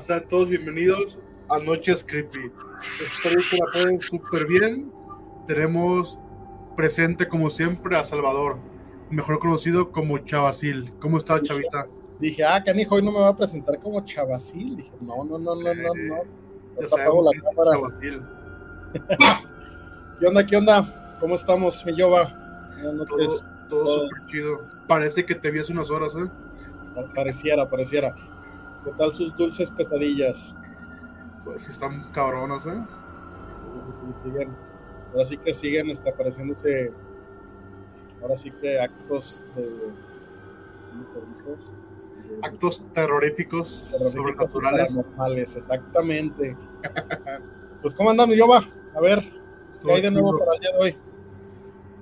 Sean todos bienvenidos a Noches Creepy. Espero que la pueden súper bien. Tenemos presente, como siempre, a Salvador, mejor conocido como Chavacil. ¿Cómo está, Chavita? Dije, ah, canijo, hoy no me va a presentar como Chavacil. Dije, no, no, no, no, no, no. Ya sabemos la cámara. Chavacil. ¿Qué onda, qué onda? ¿Cómo estamos, mi Yoba? Todo, todo súper chido. Parece que te vi hace unas horas, ¿eh? Pareciera, pareciera. ¿Qué tal sus dulces pesadillas? Pues sí están cabronas, ¿eh? Sí, sí, siguen. Ahora sí que siguen este, apareciéndose. Ahora sí que actos de. ¿Cómo se dice? Actos terroríficos, sobrenaturales. Normales, exactamente. pues, ¿cómo andamos, Yoba? A ver, ¿qué hay de nuevo para el día de hoy?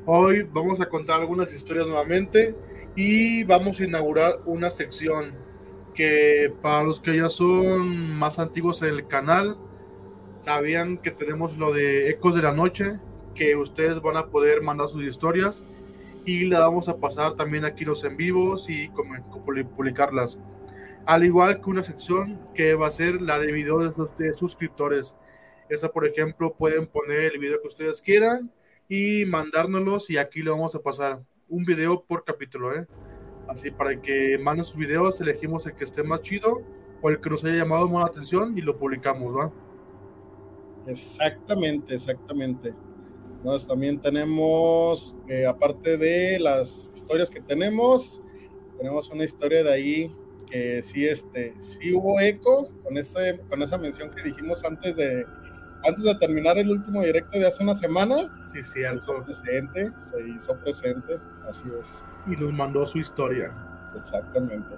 Hoy vamos a contar algunas historias nuevamente y vamos a inaugurar una sección que para los que ya son más antiguos en el canal, sabían que tenemos lo de Ecos de la Noche, que ustedes van a poder mandar sus historias y le vamos a pasar también aquí los en vivos y publicarlas. Al igual que una sección que va a ser la de videos de suscriptores. Esa, por ejemplo, pueden poner el video que ustedes quieran y mandárnoslos y aquí le vamos a pasar un video por capítulo, ¿eh? Así para que manden sus videos, elegimos el que esté más chido o el que nos haya llamado más la atención y lo publicamos, ¿va? Exactamente, exactamente. Entonces también tenemos, eh, aparte de las historias que tenemos, tenemos una historia de ahí que sí, este, sí hubo eco con, ese, con esa mención que dijimos antes de, antes de terminar el último directo de hace una semana. Sí, cierto. Se hizo presente, se hizo presente, así es. Y nos mandó su historia. Exactamente.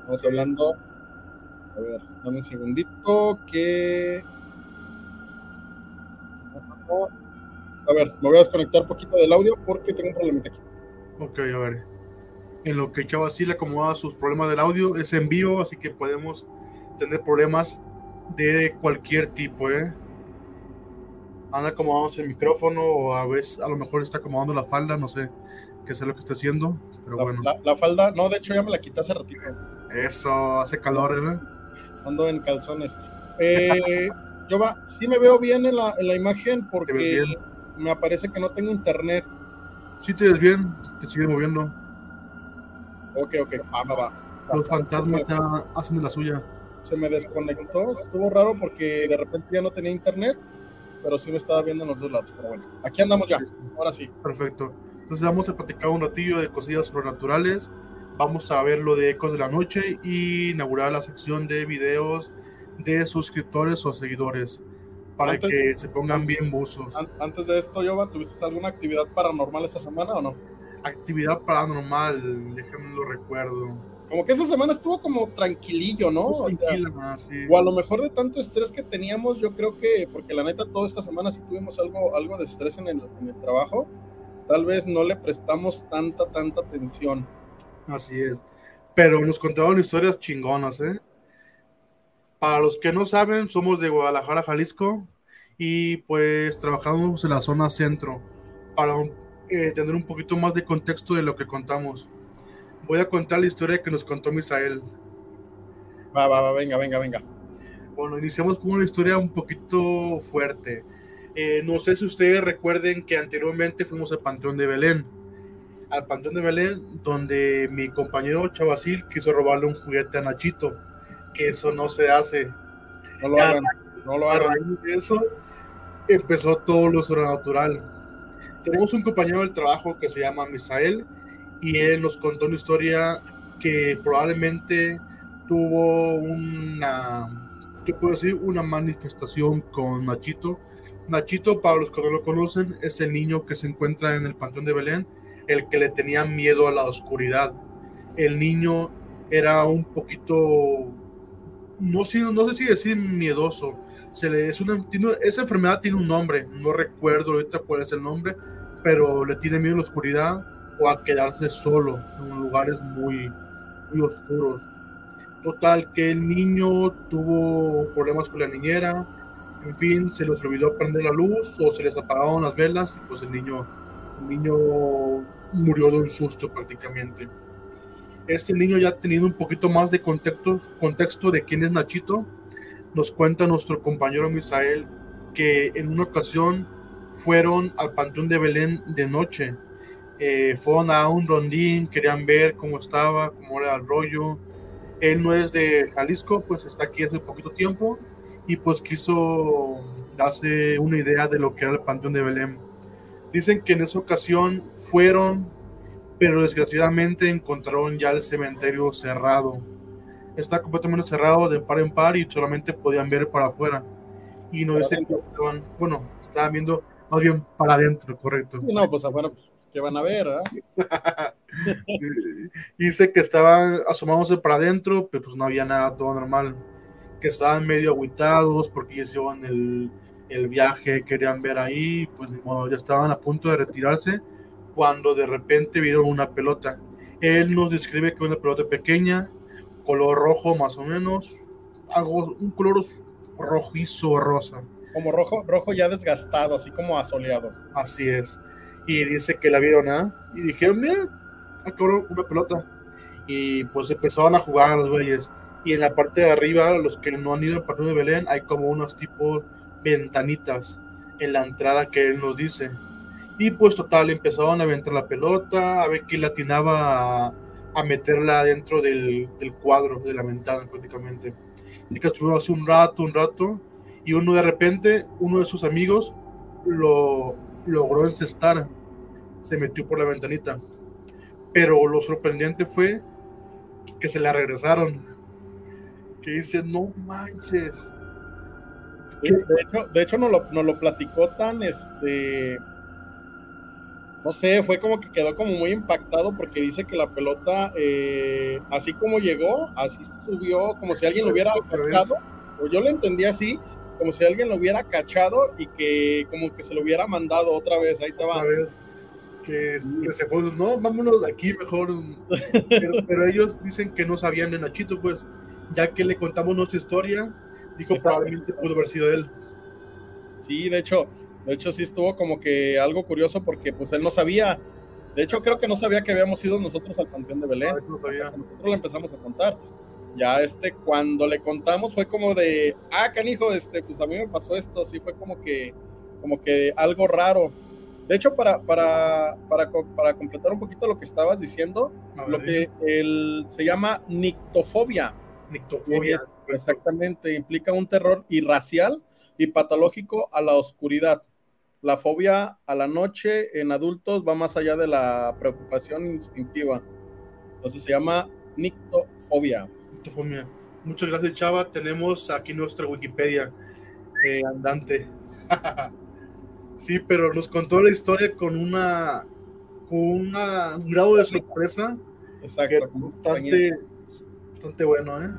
Estamos hablando. A ver, dame un segundito que. A ver, me voy a desconectar un poquito del audio porque tengo un problemita aquí. Ok, a ver. En lo que Chava sí le acomoda sus problemas del audio, es en vivo, así que podemos tener problemas de cualquier tipo, ¿eh? Anda acomodando el micrófono o a veces a lo mejor está acomodando la falda, no sé qué sé lo que está haciendo, pero la, bueno. La, falda, no, de hecho ya me la quité hace ratito. Eso, hace calor, ¿eh? Ando en calzones. Eh, yo va, sí me veo bien en la, en la imagen porque me aparece que no tengo internet. Sí te ves bien, te sigue moviendo. Ok, ok, ah, va, va. Los fantasmas ya hacen de la suya. Se me desconectó, estuvo raro porque de repente ya no tenía internet pero sí me estaba viendo en los dos lados. Pero bueno, aquí andamos ya. Ahora sí. Perfecto. Entonces vamos a platicar un ratillo de cosillas sobrenaturales. Vamos a ver lo de Ecos de la Noche y inaugurar la sección de videos de suscriptores o seguidores para que se pongan bien buzos. Antes de esto, Yoba, ¿tuviste alguna actividad paranormal esta semana o no? Actividad paranormal, déjame lo recuerdo como que esa semana estuvo como tranquilillo, ¿no? O, o a lo mejor de tanto estrés que teníamos, yo creo que, porque la neta toda esta semana sí tuvimos algo, algo de estrés en el, en el trabajo, tal vez no le prestamos tanta, tanta atención. Así es. Pero nos contaban historias chingonas, ¿eh? Para los que no saben, somos de Guadalajara, Jalisco, y pues trabajamos en la zona centro para eh, tener un poquito más de contexto de lo que contamos voy a contar la historia que nos contó Misael. Va, va, va, venga, venga, venga. Bueno, iniciamos con una historia un poquito fuerte. Eh, no sé si ustedes recuerden que anteriormente fuimos al Panteón de Belén. Al Panteón de Belén, donde mi compañero Chavacil quiso robarle un juguete a Nachito. Que eso no se hace. No lo hagan. No lo hagan. eso empezó todo lo sobrenatural. Tenemos un compañero del trabajo que se llama Misael y él nos contó una historia que probablemente tuvo una, ¿qué puedo decir? Una manifestación con Nachito. Nachito, para los que no lo conocen, es el niño que se encuentra en el Panteón de Belén, el que le tenía miedo a la oscuridad. El niño era un poquito, no sé, no sé si decir miedoso. Se le, es una, esa enfermedad tiene un nombre, no recuerdo ahorita cuál es el nombre, pero le tiene miedo a la oscuridad o a quedarse solo en lugares muy, muy oscuros. Total, que el niño tuvo problemas con la niñera, en fin, se les olvidó prender la luz o se les apagaron las velas y pues el niño, el niño murió de un susto prácticamente. Este niño ya ha tenido un poquito más de contexto, contexto de quién es Nachito, nos cuenta nuestro compañero Misael que en una ocasión fueron al Panteón de Belén de noche. Eh, fueron a un rondín, querían ver cómo estaba, cómo era el rollo. Él no es de Jalisco, pues está aquí hace poquito tiempo y pues quiso darse una idea de lo que era el Panteón de Belén. Dicen que en esa ocasión fueron, pero desgraciadamente encontraron ya el cementerio cerrado. Está completamente cerrado de par en par y solamente podían ver para afuera. Y no dicen que estaban, bueno, estaban viendo más bien para adentro, correcto. No, pues afuera, pues, ¿qué van a ver? Dice que estaban asomándose para adentro, pero pues no había nada, todo normal. Que estaban medio aguitados porque ya se iban el, el viaje, querían ver ahí, pues ya estaban a punto de retirarse cuando de repente vieron una pelota. Él nos describe que una pelota pequeña, color rojo más o menos, algo, un color rojizo rosa. Como rojo, rojo ya desgastado, así como asoleado. Así es. Y dice que la vieron, ¿ah? Y dijeron, mira, acabó una pelota. Y pues empezaron a jugar a los güeyes. Y en la parte de arriba, los que no han ido al partido de Belén, hay como unos tipos ventanitas en la entrada que él nos dice. Y pues total, empezaron a aventar la pelota, a ver quién latinaba a, a meterla dentro del, del, cuadro de la ventana prácticamente. Así que estuvimos hace un rato, un rato, y uno de repente, uno de sus amigos lo logró encestar, se metió por la ventanita. Pero lo sorprendente fue que se la regresaron. Que dice, no manches. De hecho, de hecho nos, lo, nos lo platicó tan, este, no sé, fue como que quedó como muy impactado porque dice que la pelota, eh, así como llegó, así subió, como si alguien lo hubiera cachado, o yo lo entendí así, como si alguien lo hubiera cachado y que como que se lo hubiera mandado otra vez, ahí te va. Que, que, se fue, no, vámonos de aquí mejor. Pero, pero, ellos dicen que no sabían de Nachito, pues, ya que le contamos nuestra historia, dijo probablemente pudo haber sido él. Sí, de hecho, de hecho, sí estuvo como que algo curioso porque pues él no sabía. De hecho, creo que no sabía que habíamos ido nosotros al Panteón de Belén. No nosotros le empezamos a contar. Ya este, cuando le contamos fue como de, ah, canijo, este, pues a mí me pasó esto, sí fue como que, como que algo raro. De hecho, para, para, para, para completar un poquito lo que estabas diciendo, lo que el, se llama nictofobia. Nictofobia. Es, exactamente, implica un terror irracial y patológico a la oscuridad. La fobia a la noche en adultos va más allá de la preocupación instintiva. Entonces se llama nictofobia. Muchas gracias, Chava. Tenemos aquí nuestra Wikipedia eh, andante. sí, pero nos contó la historia con una con una, un grado de sorpresa. Exacto. Bastante, bastante bueno, ¿eh?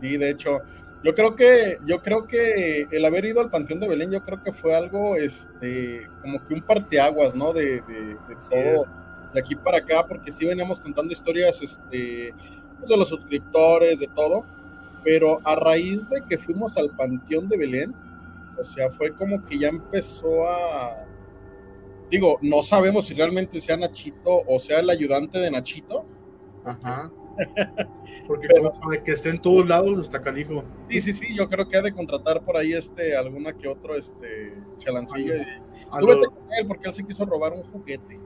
Sí, de hecho, yo creo que, yo creo que el haber ido al Panteón de Belén, yo creo que fue algo, este, como que un parteaguas, ¿no? De, de, de todo, de aquí para acá, porque sí veníamos contando historias, este, pues de los suscriptores, de todo, pero a raíz de que fuimos al Panteón de Belén, o sea, fue como que ya empezó a, digo, no sabemos si realmente sea Nachito o sea el ayudante de Nachito. Ajá porque Pero, que esté en todos lados está canijo. Sí, sí, sí, yo creo que ha de contratar por ahí este, alguna que otro este chalancillo. Y, tú vete con él porque él se quiso robar un juguete.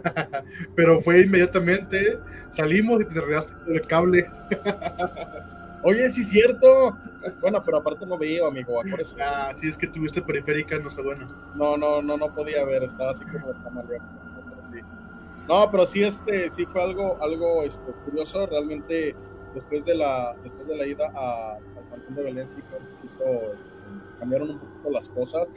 Pero fue inmediatamente, salimos y te enredaste el cable. Oye, sí es cierto. Bueno, pero aparte no veo, amigo. Acuérdese. Ah, sí, es que tuviste periférica, no sé, bueno. No, no, no, no podía ver, estaba así como está mal. Sí. No, pero sí, este, sí fue algo, algo este, curioso. Realmente, después de la, después de la ida a, al Cantón de Belén, sí fue un poquito, este, cambiaron un poquito las cosas.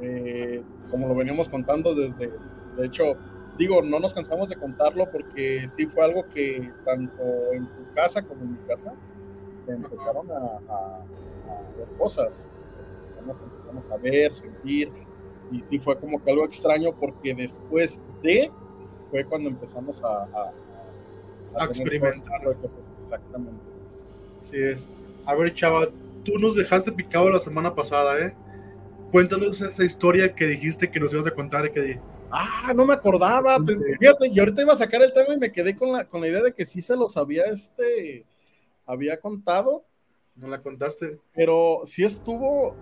Eh, como lo veníamos contando desde, de hecho, digo, no nos cansamos de contarlo porque sí fue algo que tanto en tu casa como en mi casa se empezaron a, a, a ver cosas. Empezamos, empezamos a ver, sentir, y sí fue como que algo extraño porque después de fue cuando empezamos a, a, a, a experimentar. Cosas. Exactamente. Sí es. A ver, chava, tú nos dejaste picado la semana pasada, ¿eh? Cuéntanos esa historia que dijiste que nos ibas a contar y que Ah, no me acordaba. Pues, fíjate, y ahorita iba a sacar el tema y me quedé con la, con la idea de que sí se los había este había contado. No la contaste. Pero sí estuvo,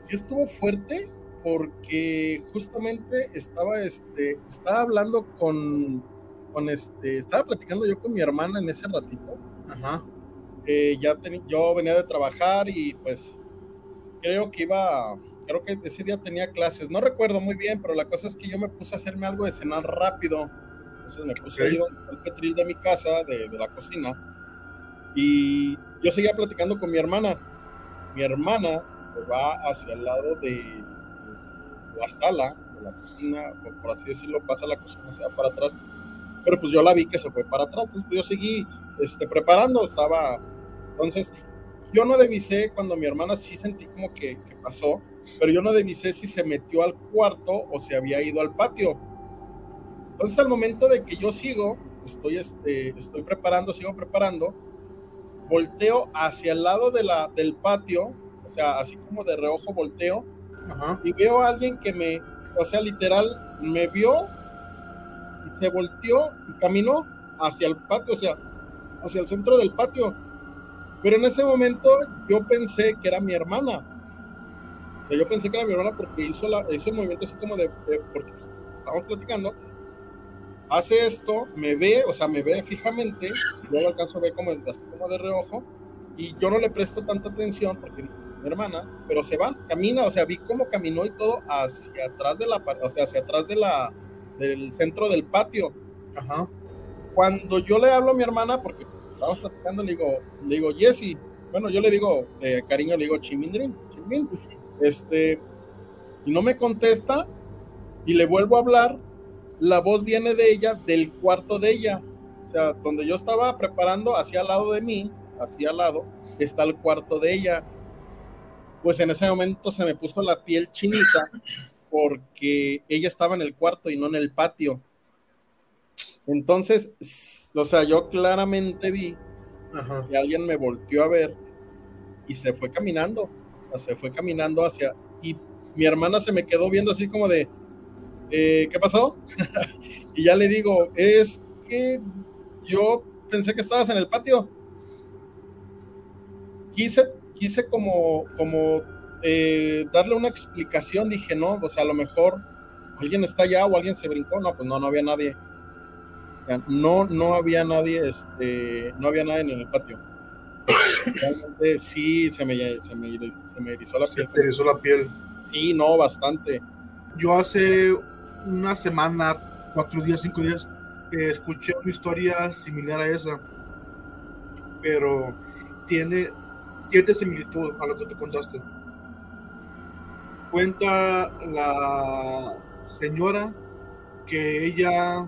sí estuvo fuerte porque justamente estaba, este, estaba hablando con, con este, estaba platicando yo con mi hermana en ese ratito. Ajá. ya yo venía de trabajar y pues creo que iba, creo que ese día tenía clases, no recuerdo muy bien, pero la cosa es que yo me puse a hacerme algo de cenar rápido. Entonces me puse ahí donde el petril de mi casa, de, de la cocina, y yo seguía platicando con mi hermana. Mi hermana se va hacia el lado de la sala, de la cocina, por así decirlo, pasa la cocina, se va para atrás. Pero pues yo la vi que se fue para atrás, entonces pues, yo seguí este, preparando, estaba... Entonces, yo no devisé cuando mi hermana sí sentí como que, que, pasó, pero yo no devisé si se metió al cuarto o se había ido al patio. Entonces, al momento de que yo sigo, estoy, este, estoy preparando, sigo preparando, volteo hacia el lado de la, del patio, o sea, así como de reojo volteo, y veo a alguien que me, o sea, literal, me vio y se volteó y caminó hacia el patio, o sea, hacia el centro del patio. Pero en ese momento yo pensé que era mi hermana. O sea, yo pensé que era mi hermana porque hizo, la, hizo el movimiento así como de, de porque estábamos platicando hace esto, me ve, o sea, me ve fijamente, yo lo alcanzo a ver como, como de reojo, y yo no le presto tanta atención porque mi hermana, pero se va, camina, o sea, vi cómo caminó y todo hacia atrás de la, o sea, hacia atrás de la, del centro del patio. Ajá. Cuando yo le hablo a mi hermana, porque estábamos platicando, le digo, le digo, Jessy, bueno, yo le digo, de cariño, le digo, Chimindrin, Chimindrin, este, y no me contesta, y le vuelvo a hablar, la voz viene de ella, del cuarto de ella. O sea, donde yo estaba preparando, hacia al lado de mí, hacia al lado, está el cuarto de ella. Pues en ese momento se me puso la piel chinita porque ella estaba en el cuarto y no en el patio. Entonces, o sea, yo claramente vi que alguien me volteó a ver y se fue caminando. O sea, se fue caminando hacia... Y mi hermana se me quedó viendo así como de, eh, ¿qué pasó? y ya le digo, es que yo pensé que estabas en el patio. Quise, quise como, como eh, darle una explicación, dije, no, o sea, a lo mejor alguien está allá o alguien se brincó, no, pues no, no había nadie. No, no había nadie, este, no había nadie en el patio. Realmente sí, se me, se me, se me erizó la piel. Se erizó la piel. Sí, no, bastante. Yo hace una semana, cuatro días, cinco días, escuché una historia similar a esa, pero tiene cierta similitud a lo que tú contaste. Cuenta la señora que ella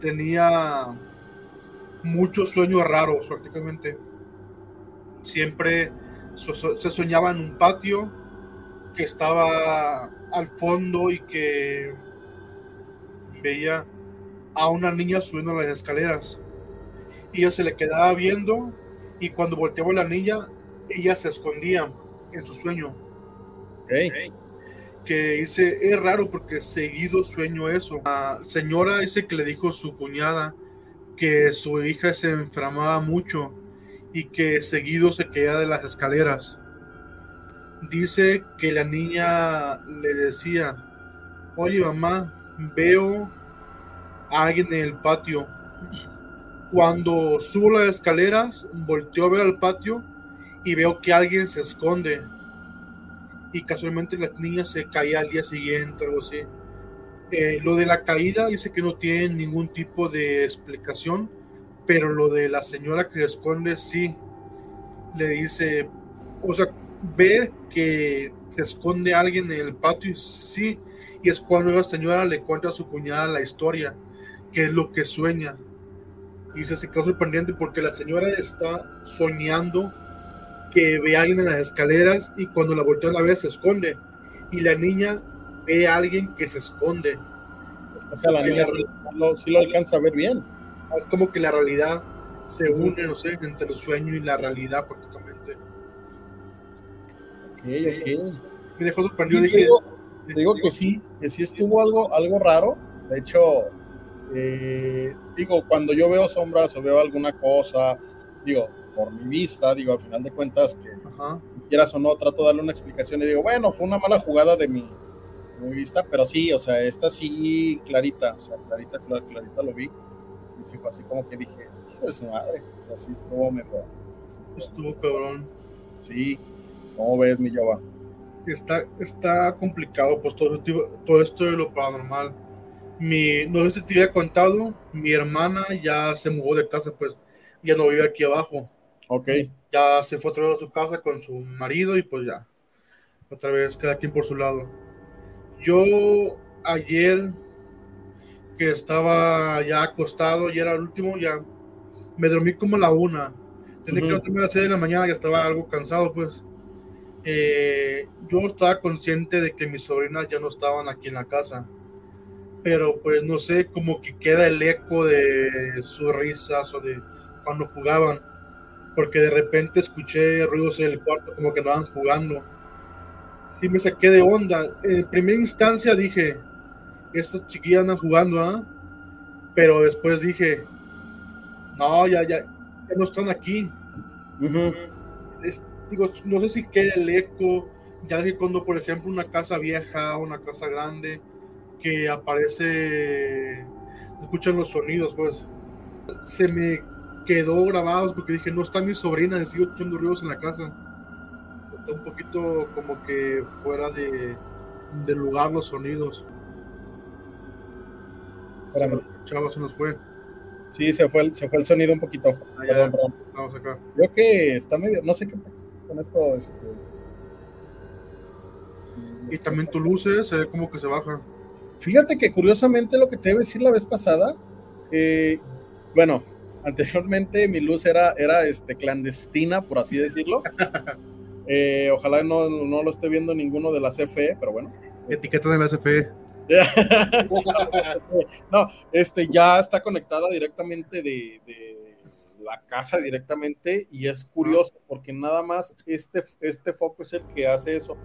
tenía muchos sueños raros prácticamente. Siempre se soñaba en un patio que estaba al fondo y que veía a una niña subiendo las escaleras. Y ella se le quedaba viendo y cuando volteaba la niña, ella se escondía en su sueño. Dice, es raro porque seguido sueño eso. La señora dice que le dijo su cuñada que su hija se enfermaba mucho y que seguido se quedaba de las escaleras. Dice que la niña le decía, oye mamá, veo a alguien en el patio. Cuando subo las escaleras, volteo a ver al patio y veo que alguien se esconde. Y casualmente la niña se caía al día siguiente, algo así. Eh, lo de la caída dice que no tiene ningún tipo de explicación, pero lo de la señora que esconde sí. Le dice, o sea, ve que se esconde alguien en el patio, sí, y es cuando la señora le cuenta a su cuñada la historia, que es lo que sueña. Y se quedó sorprendente porque la señora está soñando que ve a alguien en las escaleras y cuando la voltea la vez se esconde. Y la niña ve a alguien que se esconde. O sea, la niña sí, lo, alcanza a ver bien. Es como que la realidad se une, no sé, entre el sueño y la realidad prácticamente. Okay, Me dejó sorprendido. Dije, digo que sí, que sí estuvo algo, algo raro. De hecho, eh, digo, cuando yo veo sombras o veo alguna cosa, digo, por mi vista, digo, al final de cuentas, que quieras o no, trato de darle una explicación y digo, bueno, fue una mala jugada de mi, mi vista, pero sí, o sea, esta sí, clarita, o sea, clarita, clarita lo vi. Y sí fue así como que dije, su madre, o sea, sí estuvo mejor. Estuvo cabrón. Sí, ¿cómo ves, mi Jova? Está, está complicado, pues todo, todo esto de lo paranormal. Mi, no sé si te había contado, mi hermana ya se mudó de casa, pues ya no vive aquí abajo. Ok. Ya se fue otra vez a su casa con su marido y pues ya. Otra vez cada quien por su lado. Yo ayer que estaba ya acostado y era el último, ya me dormí como a la una. Tenía que dormir a las 6 de la mañana, ya estaba algo cansado, pues. Eh, yo estaba consciente de que mis sobrinas ya no estaban aquí en la casa. Pero pues no sé, como que queda el eco de sus risas o de cuando jugaban. Porque de repente escuché ruidos en el cuarto como que andaban jugando. Sí me saqué de onda. En primera instancia dije, estas chiquillas andan jugando, ¿ah? Pero después dije, no, ya, ya, ya no están aquí. digo, no sé si queda el eco, ya que cuando, por ejemplo, una casa vieja, una casa grande, que aparece, escuchan los sonidos, pues, se me quedó grabado porque dije, no está mi sobrina, sigo escuchando ruidos en la casa. Está un poquito como que fuera de, de lugar los sonidos. Se, se nos fue. Sí, se fue el, se fue el sonido un poquito. Ah, perdón, perdón. Vamos acá. Creo que está medio, no sé qué pasa con esto. Este... y también tu luces se ve como que se baja. Fíjate que curiosamente lo que te iba a decir la vez pasada, eh, bueno, anteriormente mi luz era, era este, clandestina, por así decirlo. Eh, ojalá no, no, lo esté viendo ninguno de la CFE, pero bueno. Etiqueta de la CFE. no, este ya está conectada directamente de, la casa directamente y es curioso porque nada más este, este foco es el que hace eso.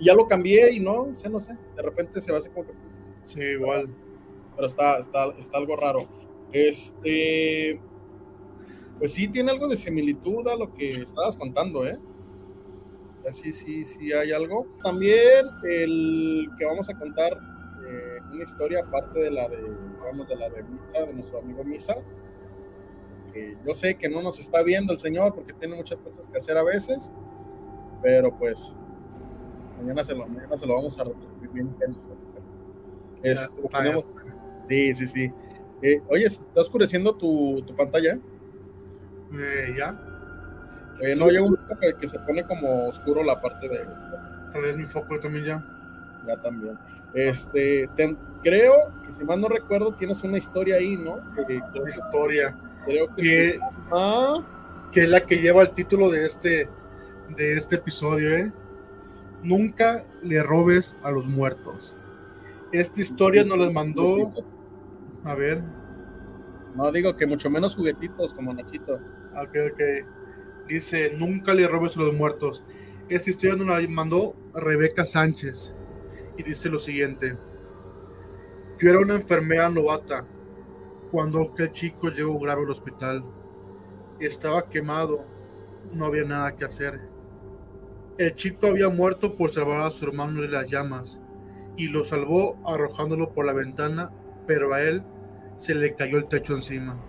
Y ya lo cambié y no, sé, no sé, de repente se va a hacer como que... Sí, igual. Pero está, está, está algo raro. Este, pues sí, tiene algo de similitud a lo que estabas contando, ¿eh? O sea, sí, sí, sí hay algo. También el que vamos a contar eh, una historia aparte de la de, de la de Misa, de nuestro amigo Misa, que yo sé que no nos está viendo el Señor porque tiene muchas cosas que hacer a veces, pero pues mañana se lo, mañana se lo vamos a retribuir bien es, sí, sí, sí. Eh, oye, ¿está oscureciendo tu, tu pantalla? Eh, ya. Eh, no, llega un que, que se pone como oscuro la parte de. Tal vez mi foco también ya. Ya también. Este, creo que si mal no recuerdo, tienes una historia ahí, ¿no? una historia. Creo que, que, que es la que lleva el título de este, de este episodio, ¿eh? Nunca le robes a los muertos. Esta historia nos la mandó. A ver. No digo que mucho menos juguetitos como Nachito. Dice: Nunca le robes a los muertos. Esta historia nos la mandó Rebeca Sánchez y dice lo siguiente. Yo era una enfermera novata cuando aquel chico llegó grave al hospital. Estaba quemado, no había nada que hacer. El chico había muerto por salvar a su hermano de las llamas y lo salvó arrojándolo por la ventana, pero a él se le cayó el techo encima.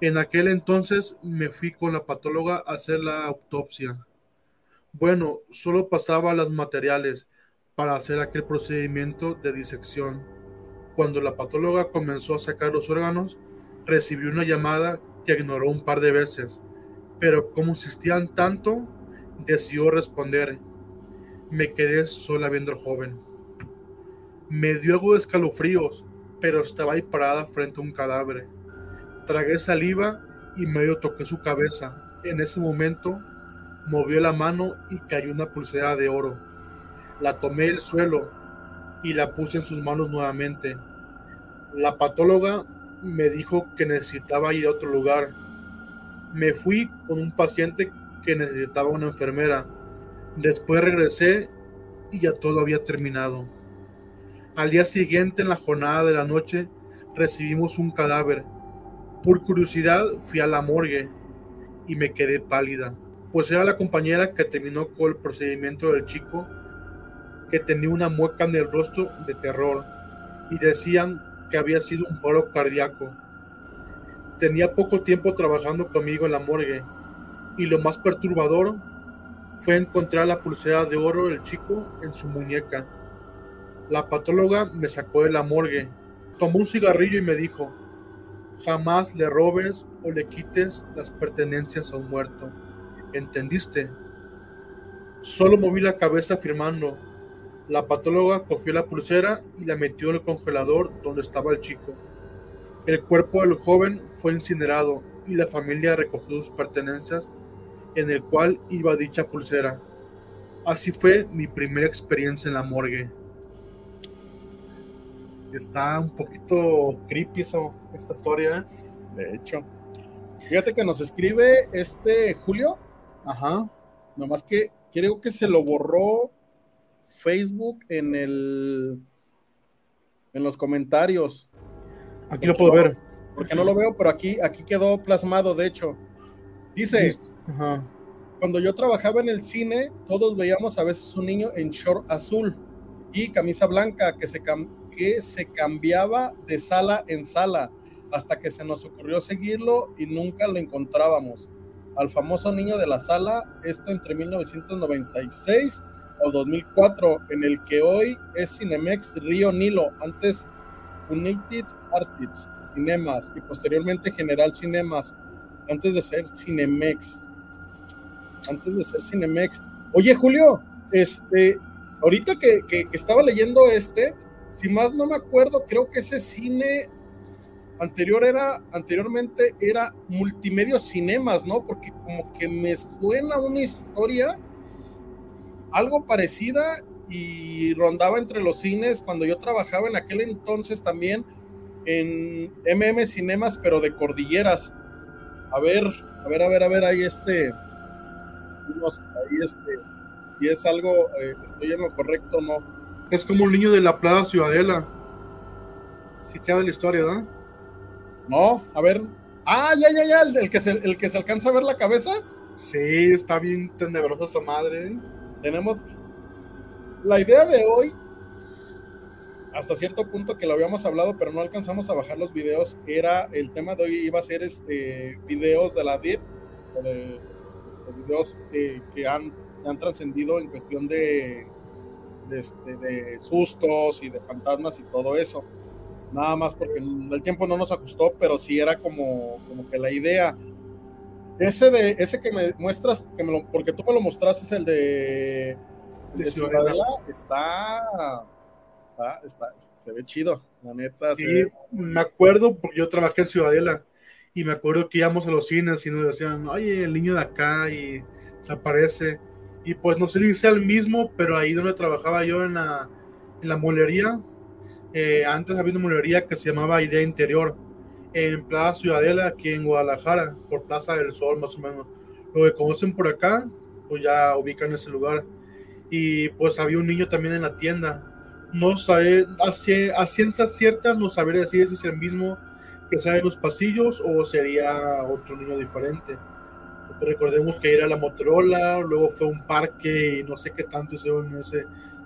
En aquel entonces me fui con la patóloga a hacer la autopsia. Bueno, solo pasaba las materiales para hacer aquel procedimiento de disección. Cuando la patóloga comenzó a sacar los órganos, recibió una llamada que ignoró un par de veces, pero como insistían tanto, decidió responder. Me quedé sola viendo al joven. Me dio algo de escalofríos, pero estaba ahí parada frente a un cadáver. Tragué saliva y medio toqué su cabeza. En ese momento movió la mano y cayó una pulsera de oro la tomé del suelo y la puse en sus manos nuevamente. La patóloga me dijo que necesitaba ir a otro lugar. Me fui con un paciente que necesitaba una enfermera. Después regresé y ya todo había terminado. Al día siguiente, en la jornada de la noche, recibimos un cadáver. Por curiosidad fui a la morgue y me quedé pálida, pues era la compañera que terminó con el procedimiento del chico, que tenía una mueca en el rostro de terror y decían que había sido un paro cardíaco. Tenía poco tiempo trabajando conmigo en la morgue y lo más perturbador fue encontrar la pulsera de oro del chico en su muñeca. La patóloga me sacó de la morgue, tomó un cigarrillo y me dijo, jamás le robes o le quites las pertenencias a un muerto. ¿Entendiste? Solo moví la cabeza afirmando. La patóloga cogió la pulsera y la metió en el congelador donde estaba el chico. El cuerpo del joven fue incinerado y la familia recogió sus pertenencias en el cual iba dicha pulsera. Así fue mi primera experiencia en la morgue. Está un poquito creepy eso, esta historia. De hecho. Fíjate que nos escribe este Julio. Ajá. Nomás que creo que se lo borró Facebook en el en los comentarios. Aquí lo puedo ver. Porque no lo veo, pero aquí, aquí quedó plasmado, de hecho. Dice, cuando yo trabajaba en el cine, todos veíamos a veces un niño en short azul y camisa blanca que se, que se cambiaba de sala en sala hasta que se nos ocurrió seguirlo y nunca lo encontrábamos. Al famoso niño de la sala, esto entre 1996 o 2004, en el que hoy es Cinemex Río Nilo, antes United Artists Cinemas y posteriormente General Cinemas antes de ser Cinemex. Antes de ser Cinemex. Oye, Julio, este, ahorita que, estaba leyendo este, si más no me acuerdo, creo que ese cine anterior era, anteriormente era Multimedia Cinemas, ¿no? Porque como que me suena una historia algo parecida y rondaba entre los cines cuando yo trabajaba en aquel entonces también en MM Cinemas, pero de cordilleras. A ver, a ver, a ver, a ver, ahí este, ahí este, si es algo, eh, estoy en lo correcto o no. Es como un niño de la Plaza Ciudadela. Si te da la historia, ¿no? No, a ver. Ah, ya, ya, ya, el, que se, el que se alcanza a ver la cabeza. Sí, está bien tenebrosa esa madre. Tenemos. La idea de hoy hasta cierto punto que lo habíamos hablado, pero no alcanzamos a bajar los videos, era el tema de hoy iba a ser este videos de la DIP, de, videos que han, han trascendido en cuestión de, este, de, sustos y de fantasmas y todo eso. Nada más porque el tiempo no nos ajustó, pero sí era como, como que la idea. Ese de ese que me muestras, que me porque tú me lo mostraste, es el de, de Ciudadela, está se ve chido, la neta. Sí, me acuerdo porque yo trabajé en Ciudadela y me acuerdo que íbamos a los cines y nos decían, oye, el niño de acá y se aparece. Y pues no sé si sea el mismo, pero ahí donde trabajaba yo en la, en la molería, eh, antes había una molería que se llamaba Idea Interior, en Plaza Ciudadela, aquí en Guadalajara, por Plaza del Sol más o menos. Lo que conocen por acá, pues ya ubican ese lugar. Y pues había un niño también en la tienda no sabe, a, ciencia cierta no sabría decir si es el mismo que sale en los pasillos o sería otro niño diferente. Recordemos que era la Motorola, luego fue un parque y no sé qué tanto hizo en ese,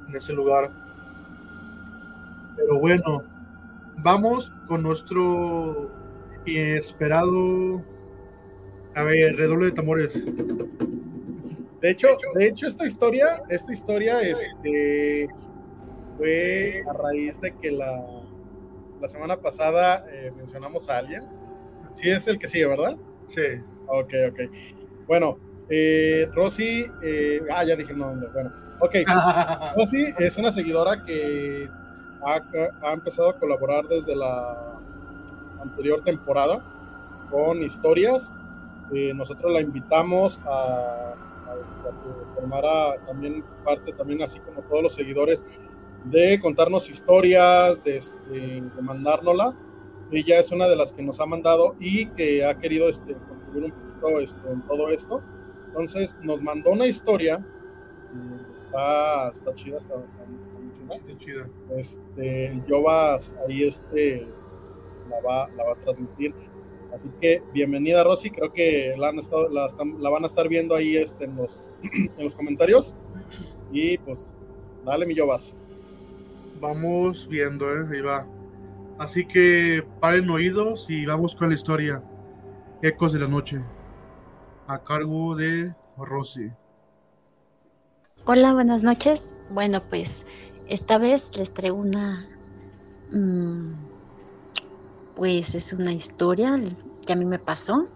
en ese lugar. Pero bueno, vamos con nuestro esperado. A ver, redoble de tambores. De hecho, de hecho, esta historia, esta historia, este fue a raíz de que la, la semana pasada eh, mencionamos a alguien. Sí, es el que sigue, ¿verdad? Sí. Ok, ok. Bueno, eh, Rosy, eh, ah, ya dije el nombre. Bueno, ok. Rosy es una seguidora que ha, ha, empezado a colaborar desde la anterior temporada con historias. nosotros la invitamos a, a, que formara también parte, también así como todos los seguidores de contarnos historias, de, este, mandárnosla. Ella es una de las que nos ha mandado y que ha querido este, un poquito este, en todo esto. Entonces nos mandó una historia está, está chida, está, está, muy chida. Este, Jovas ahí este, la, va, la va a transmitir. Así que bienvenida Rosy, creo que la, han estado, la, la van a estar viendo ahí este, en, los, en los comentarios. Y pues, dale mi Jovas. Vamos viendo, ¿eh? ahí va. Así que paren oídos y vamos con la historia. Ecos de la Noche. A cargo de Rosy. Hola, buenas noches. Bueno, pues esta vez les traigo una... Mm, pues es una historia que a mí me pasó.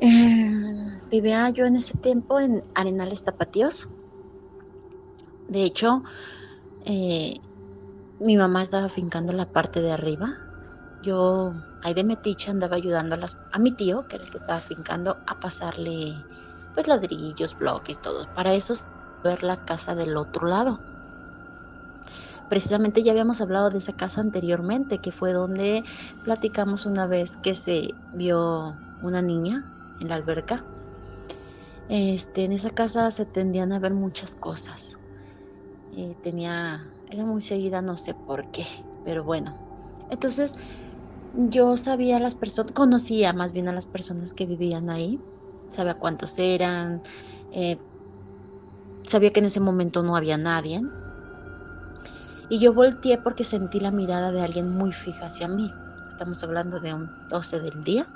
Eh, vivía yo en ese tiempo en Arenales Tapatíos. De hecho, eh, mi mamá estaba fincando la parte de arriba. Yo, ahí de metiche, andaba ayudando a, mi tío, que era el que estaba fincando, a pasarle pues ladrillos, bloques, todo. Para eso ver la casa del otro lado. Precisamente ya habíamos hablado de esa casa anteriormente, que fue donde platicamos una vez que se vio una niña en la alberca. Este, en esa casa se tendían a ver muchas cosas. Eh, tenía, era muy seguida, no sé por qué, pero bueno. Entonces yo sabía las personas, conocía más bien a las personas que vivían ahí sabía cuántos eran, eh, sabía que en ese momento no había nadie. Y yo volteé porque sentí la mirada de alguien muy fija hacia mí. Estamos hablando de un 12 del día.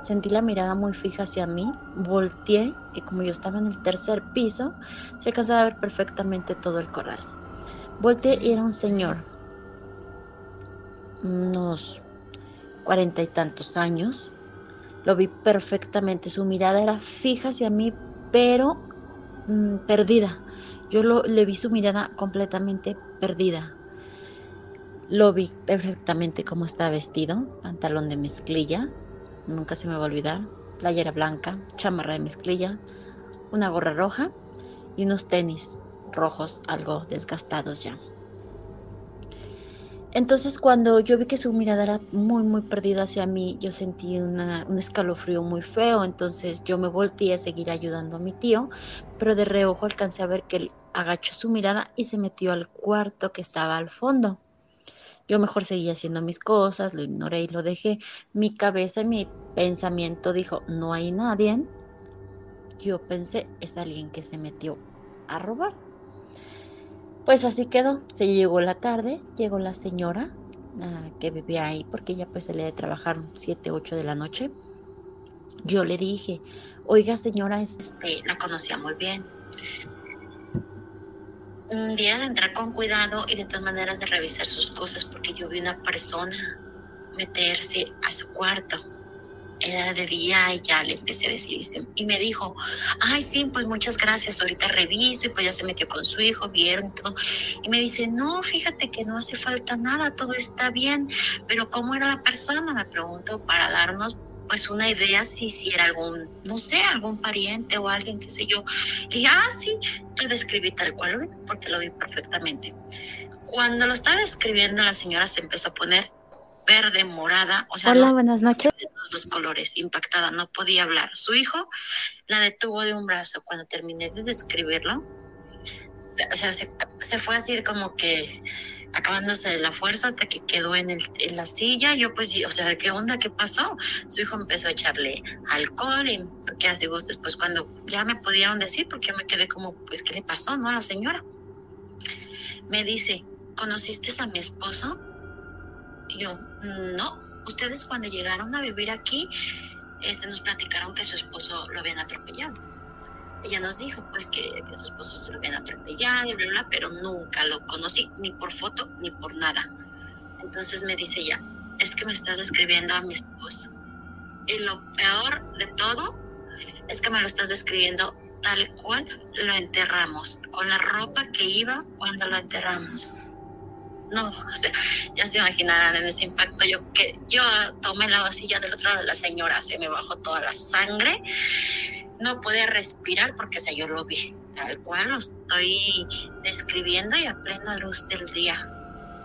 Sentí la mirada muy fija hacia mí, volteé y como yo estaba en el tercer piso, se alcanzaba a ver perfectamente todo el corral. Volteé y era un señor, unos cuarenta y tantos años, lo vi perfectamente. Su mirada era fija hacia mí, pero mm, perdida. Yo lo, le vi su mirada completamente perdida. Lo vi perfectamente cómo estaba vestido, pantalón de mezclilla, nunca se me va a olvidar, playera blanca, chamarra de mezclilla, una gorra roja y unos tenis rojos algo desgastados ya. Entonces cuando yo vi que su mirada era muy, muy perdida hacia mí, yo sentí un escalofrío muy feo, entonces yo me volteé a seguir ayudando a mi tío, pero de reojo alcancé a ver que él agachó su mirada y se metió al cuarto que estaba al fondo. Yo mejor seguí haciendo mis cosas, lo ignoré y lo dejé. Mi cabeza y mi pensamiento dijo, no hay nadie. Yo pensé, es alguien que se metió a robar. Pues así quedó. Se llegó la tarde, llegó la señora que vivía ahí, porque ella pues se le de trabajar 7, 8 de la noche. Yo le dije, oiga señora, este, la conocía muy bien. Un día de entrar con cuidado y de todas maneras de revisar sus cosas, porque yo vi una persona meterse a su cuarto era de día y ya le empecé a decir y me dijo, ay sí, pues muchas gracias, ahorita reviso y pues ya se metió con su hijo, vieron todo. Y me dice, no, fíjate que no hace falta nada, todo está bien, pero ¿cómo era la persona? Me pregunto para darnos pues una idea si, si era algún, no sé, algún pariente o alguien, qué sé yo. Y dije, ah, sí, lo describí tal cual, porque lo vi perfectamente. Cuando lo estaba escribiendo, la señora se empezó a poner verde, morada, o sea, Hola, buenas noches. de todos los colores, impactada, no podía hablar. Su hijo la detuvo de un brazo. Cuando terminé de describirlo, se, o sea, se, fue así como que acabándose de la fuerza hasta que quedó en, el, en la silla. Yo pues, o sea, ¿qué onda? ¿Qué pasó? Su hijo empezó a echarle alcohol y qué hace después cuando ya me pudieron decir, porque me quedé como, pues, ¿qué le pasó, no? A la señora. Me dice, ¿conociste a mi esposo? Y yo, no, ustedes cuando llegaron a vivir aquí, este, nos platicaron que su esposo lo habían atropellado. Ella nos dijo pues que, su esposo se lo habían atropellado y bla, bla, pero nunca lo conocí, ni por foto, ni por nada. Entonces me dice ella, es que me estás describiendo a mi esposo. Y lo peor de todo es que me lo estás describiendo tal cual lo enterramos, con la ropa que iba cuando lo enterramos no, o sea, ya se imaginarán en ese impacto. Yo que yo tomé la vasilla del otro lado de la señora, se me bajó toda la sangre, no podía respirar porque o yo lo vi tal cual lo estoy describiendo y a plena luz del día.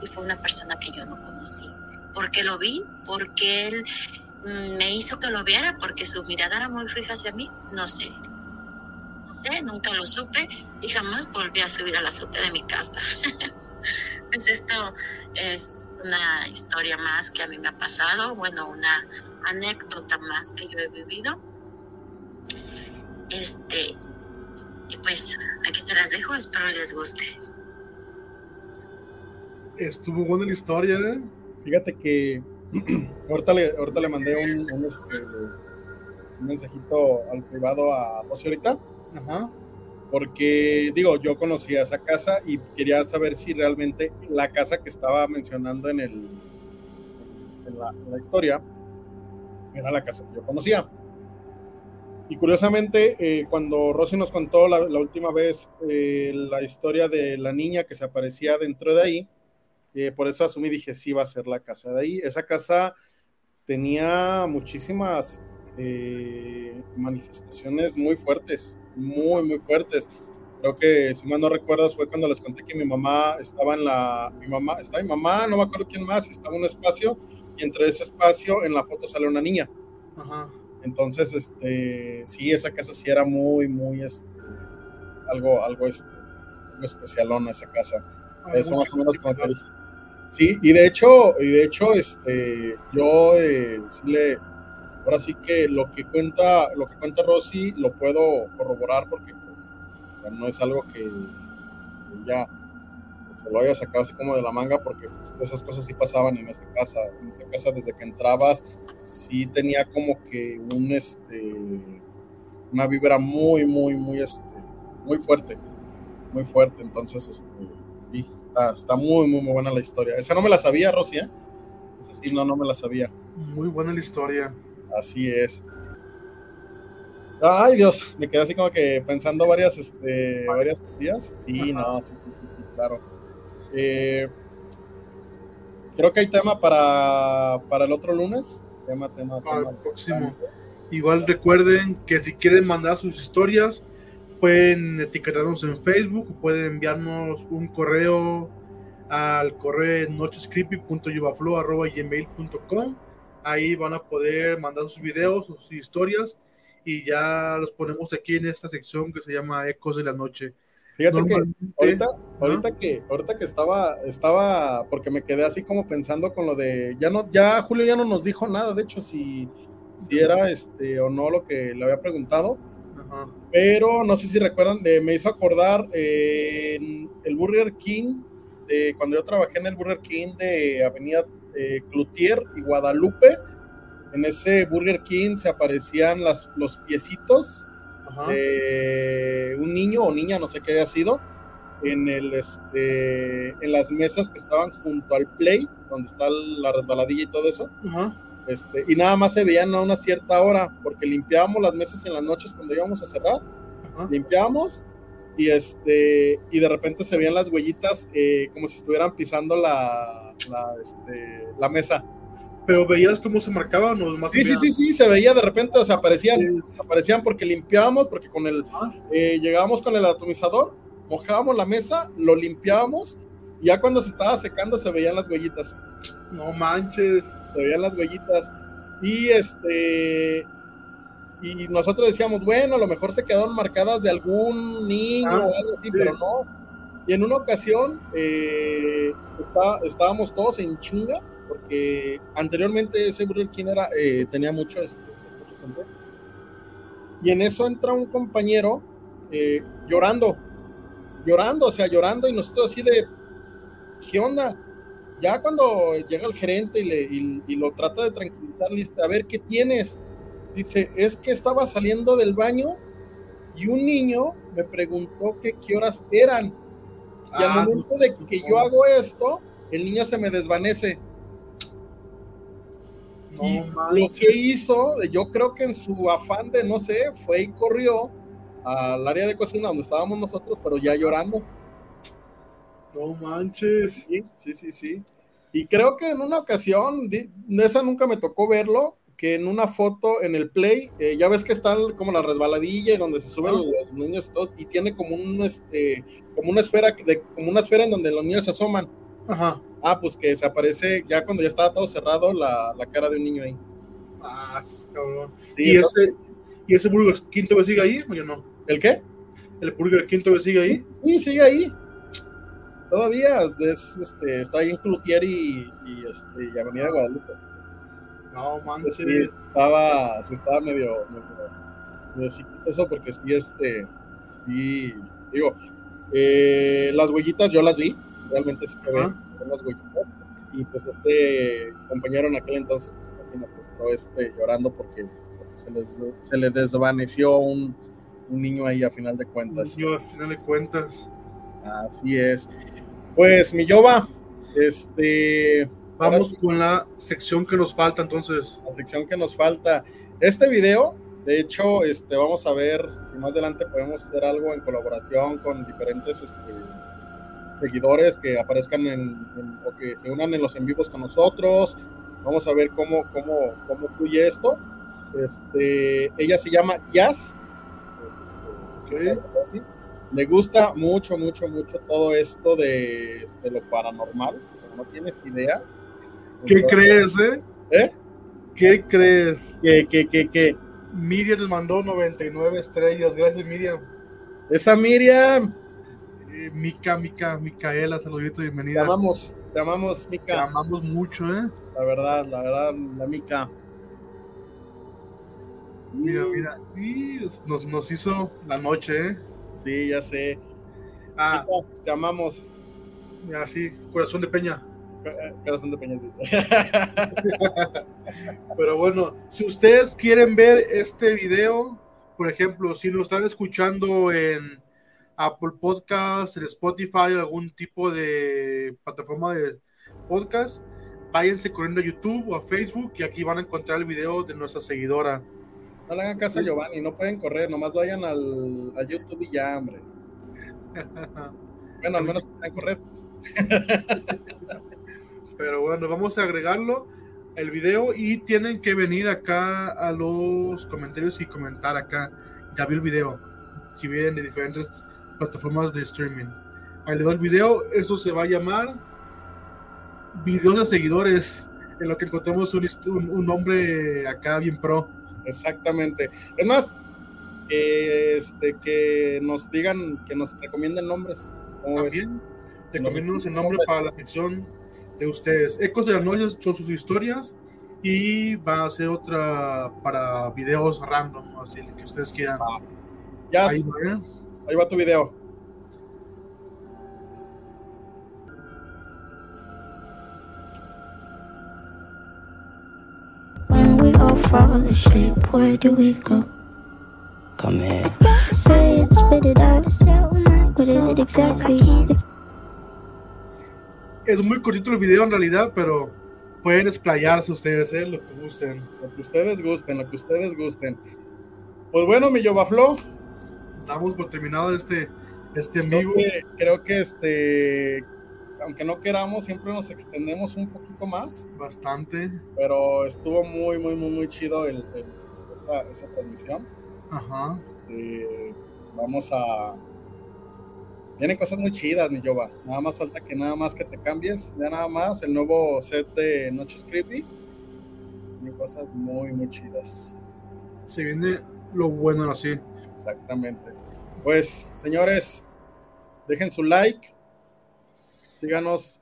Y fue una persona que yo no conocí. porque lo vi? Porque él mm, me hizo que lo viera, porque su mirada era muy fija hacia mí, no sé. no sé, nunca lo supe y jamás volví a subir a la azotea de mi casa. pues esto es una historia más que a mí me ha pasado, bueno, una anécdota más que yo he vivido. Este, y pues aquí se las dejo, espero les guste. Estuvo buena la historia, ¿eh? Fíjate que ahorita, le, ahorita le mandé un, este, un, mensajito al privado a José ahorita. Ajá. Porque, digo, yo conocía esa casa y quería saber si realmente la casa que estaba mencionando en, el, en, la, historia era la casa que yo conocía. Y curiosamente, eh, cuando Rosy nos contó la, última vez eh, la historia de la niña que se aparecía dentro de ahí, eh, por eso asumí, dije, sí va a ser la casa de ahí. Esa casa tenía muchísimas eh, manifestaciones muy fuertes, muy, muy fuertes. Creo que, si mal no recuerdas, fue cuando les conté que mi mamá estaba en la, mi mamá, está mi mamá, no me acuerdo quién más, y estaba en un espacio, y entre ese espacio en la foto sale una niña. Entonces, este, sí, esa casa sí era muy, muy, este, algo, algo, este, algo especialona esa casa. Eso más o menos como te dije. Sí, y de hecho, y de hecho, este, yo eh, sí le, ahora sí que lo que cuenta, lo que cuenta Rosy lo puedo corroborar porque pues, no es algo que, ya se lo haya sacado así como de la manga porque pues, esas cosas sí pasaban en esa casa, en esa casa desde que entrabas sí tenía como que un este una vibra muy muy muy este muy fuerte, muy fuerte, entonces este sí, está, muy, muy buena la historia. Esa no me la sabía, Rosy, ¿eh? Esa sí, no, no me la sabía. Muy buena la historia. Así es. Ay, Dios, me quedé así como que pensando varias, este, varias días. Sí, no, sí, sí, sí, sí, claro. Eh, creo que hay tema para, para el otro lunes. Tema, tema, para el próximo. Igual recuerden que si quieren mandar sus historias, pueden etiquetarnos en Facebook, pueden enviarnos un correo al correo nochescreepy.yubaflow.gmail.com Ahí van a poder mandar sus videos, sus historias y ya los ponemos aquí en esta sección que se llama Ecos de la Noche. Fíjate que ahorita, ahorita que ahorita que estaba estaba porque me quedé así como pensando con lo de ya no ya Julio ya no nos dijo nada, de hecho si si era este o no lo que le había preguntado, pero no sé si recuerdan, de, me hizo acordar eh, el Burger King, de, cuando yo trabajé en el Burger King de Avenida eh, Cloutier y Guadalupe. En ese Burger King se aparecían las, los piecitos de un niño o niña, no sé qué haya sido, en, el, este, en las mesas que estaban junto al Play, donde está la resbaladilla y todo eso. Ajá este, y nada más se veían a una cierta hora, porque limpiábamos las mesas en las noches cuando íbamos a cerrar, limpiábamos y este y de repente se veían las huellitas eh, como si estuvieran pisando la, la, este, la mesa. Pero veías cómo se marcaban o más Sí, sí, sí, sí, se veía de repente, o sea, aparecían, aparecían porque limpiábamos, porque con el eh, llegábamos con el atomizador, mojábamos la mesa, lo limpiábamos y ya cuando se estaba secando se veían las huellitas. No manches. Se veían las huellitas. Y este. Y nosotros decíamos, bueno, a lo mejor se quedaron marcadas de algún niño ah, o algo así, pero no. Y en una ocasión eh, estábamos todos en chinga, porque anteriormente ese Burger King era, eh, tenía mucho, este, mucho Y en eso entra un compañero eh, llorando, llorando, o sea, llorando, y nosotros así de, ¿qué onda? Ya cuando llega el gerente y, le, y, lo trata de tranquilizar, le dice, a ver, ¿qué tienes? Dice, es que estaba saliendo del baño y un niño me preguntó que qué horas eran. Y al ah, momento de que yo hago esto, el niño se me desvanece. y lo que hizo, yo creo que en su afán de, no sé, fue y corrió al área de cocina donde estábamos nosotros, pero ya llorando. No manches. Sí, sí, sí, sí. Y creo que en una ocasión, esa nunca me tocó verlo, que en una foto en el play, eh, ya ves que está como la resbaladilla y donde se suben los niños y todo, y tiene como un este, como una esfera de, como una esfera en donde los niños se asoman. Ajá. Ah, pues que se aparece ya cuando ya estaba todo cerrado la, la cara de un niño ahí. Ah, cabrón. ¿Y, ese, ¿Y ese Burger King sigue ahí o no? ¿El qué? ¿El Burger King todavía sigue ahí? Sí, sigue ahí. Todavía es, este, está ahí en Cloutier y, y, este, y Avenida Guadalupe. No, manches. Sí, estaba, sí estaba medio, medio, medio eso porque sí, este, sí, digo, eh, las huellitas yo las vi, realmente sí se ven las huellitas. Y pues este compañero en aquel entonces, pues, imagínate, todo este llorando porque, porque se, les, se le desvaneció un, un niño ahí a final de cuentas. Yo, al final de cuentas. Así es. Pues, mi Yoba, este. Vamos con la sección que nos falta entonces. La sección que nos falta. Este video, de hecho, este, vamos a ver si más adelante podemos hacer algo en colaboración con diferentes este, seguidores que aparezcan en, en, o que se unan en los en vivos con nosotros. Vamos a ver cómo, cómo, cómo fluye esto. Este, ella se llama Jazz. Okay. ¿sí? Le gusta mucho, mucho, mucho todo esto de, de lo paranormal. No tienes idea. ¿Qué crees, eh? ¿Eh? ¿Qué crees? Que, que, que, que. Miriam nos mandó 99 estrellas. Gracias, Miriam. Esa Miriam. Eh, Mica, Mica, Micaela, saludito, bienvenida. Te amamos, te amamos, Mica. Te amamos mucho, ¿eh? La verdad, la verdad, la Mica. Mira, mira, y nos, nos hizo la noche, ¿eh? Sí, ya sé. Ah, Mica, te amamos. Ya, sí, corazón de peña. Corazón de. Pero bueno, si ustedes quieren ver este video, por ejemplo, si nos están escuchando en Apple Podcast, en Spotify, algún tipo de plataforma de podcast, váyanse corriendo a YouTube o a Facebook y aquí van a encontrar el video de nuestra seguidora. No le hagan caso a Giovanni, no pueden correr, nomás vayan al, al YouTube y ya, hombre. bueno, al menos pueden correr. Pues. Pero bueno, vamos a agregarlo el video y tienen que venir acá a los comentarios y comentar acá. Ya vi el video. Si vienen de diferentes plataformas de streaming. Ahí le va el video. Eso se va a llamar videos de seguidores. En lo que encontramos un, un, un nombre acá bien pro. Exactamente. Es más, eh, este, que nos digan, que nos recomienden nombres. También, recomiéndanos el nombre para la sección de ustedes. Ecos de la noche son sus historias y va a ser otra para videos random, así que ustedes quieran. Ah, ya, ahí, va, ahí va tu video. When we all fall asleep, where do we go? Come here. Say it, spit it out. What is it exactly? Es muy cortito el video en realidad, pero pueden explayarse ustedes, ¿eh? lo que gusten. Lo que ustedes gusten, lo que ustedes gusten. Pues bueno, mi Yovaflo. Damos por terminado este, este amigo. Creo que, creo que este, aunque no queramos, siempre nos extendemos un poquito más. Bastante. Pero estuvo muy, muy, muy, muy chido el, el, esta, esta, transmisión. Ajá. Eh, vamos a. Vienen cosas muy chidas, mi Yoba. Nada más falta que nada más que te cambies. Ya nada más el nuevo set de Noches Creepy. Vienen cosas muy, muy chidas. Se viene lo bueno así. Exactamente. Pues, señores, dejen su like. Síganos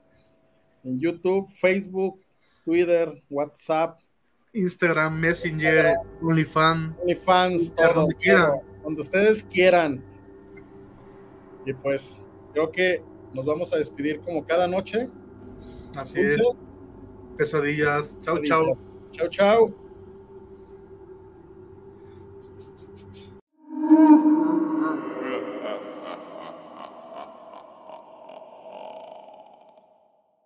en YouTube, Facebook, Twitter, WhatsApp, Instagram, Messenger, OnlyFans, OnlyFans, todo, donde quieran, donde ustedes quieran. Y pues creo que nos vamos a despedir como cada noche. Así Dulces. es. Pesadillas. Chao, chao. Chao, chao.